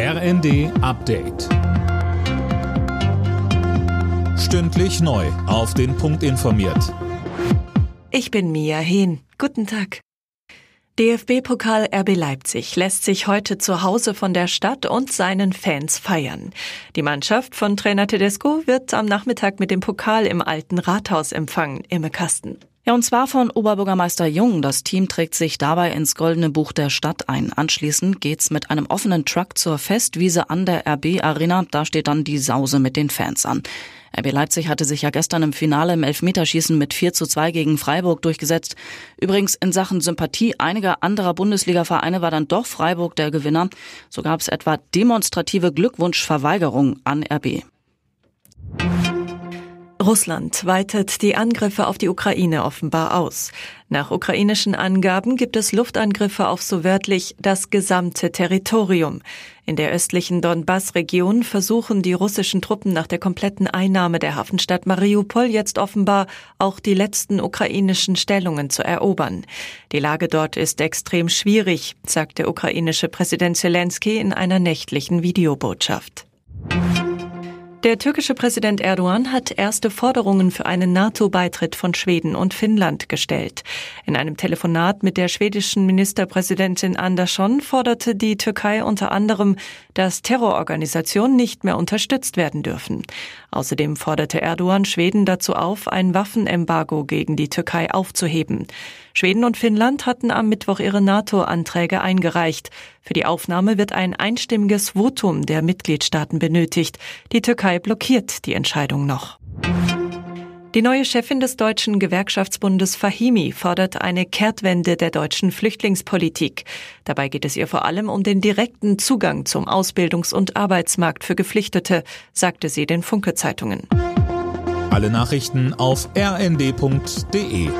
RND Update. Stündlich neu. Auf den Punkt informiert. Ich bin Mia Hehn. Guten Tag. DFB-Pokal RB Leipzig lässt sich heute zu Hause von der Stadt und seinen Fans feiern. Die Mannschaft von Trainer Tedesco wird am Nachmittag mit dem Pokal im alten Rathaus empfangen, Imme Kasten. Ja, und zwar von Oberbürgermeister Jung. Das Team trägt sich dabei ins Goldene Buch der Stadt ein. Anschließend geht's mit einem offenen Truck zur Festwiese an der RB Arena. Da steht dann die Sause mit den Fans an. RB Leipzig hatte sich ja gestern im Finale im Elfmeterschießen mit 4 zu 2 gegen Freiburg durchgesetzt. Übrigens in Sachen Sympathie einiger anderer Bundesliga-Vereine war dann doch Freiburg der Gewinner. So gab es etwa demonstrative Glückwunschverweigerung an RB. Russland weitet die Angriffe auf die Ukraine offenbar aus. Nach ukrainischen Angaben gibt es Luftangriffe auf so wörtlich das gesamte Territorium. In der östlichen Donbass-Region versuchen die russischen Truppen nach der kompletten Einnahme der Hafenstadt Mariupol jetzt offenbar auch die letzten ukrainischen Stellungen zu erobern. Die Lage dort ist extrem schwierig, sagt der ukrainische Präsident Zelensky in einer nächtlichen Videobotschaft. Der türkische Präsident Erdogan hat erste Forderungen für einen NATO-Beitritt von Schweden und Finnland gestellt. In einem Telefonat mit der schwedischen Ministerpräsidentin Andersson forderte die Türkei unter anderem, dass Terrororganisationen nicht mehr unterstützt werden dürfen. Außerdem forderte Erdogan Schweden dazu auf, ein Waffenembargo gegen die Türkei aufzuheben. Schweden und Finnland hatten am Mittwoch ihre NATO-Anträge eingereicht. Für die Aufnahme wird ein einstimmiges Votum der Mitgliedstaaten benötigt. Die Türkei blockiert die Entscheidung noch. Die neue Chefin des deutschen Gewerkschaftsbundes Fahimi fordert eine Kehrtwende der deutschen Flüchtlingspolitik. Dabei geht es ihr vor allem um den direkten Zugang zum Ausbildungs- und Arbeitsmarkt für Geflüchtete, sagte sie den Funke Zeitungen. Alle Nachrichten auf rnd.de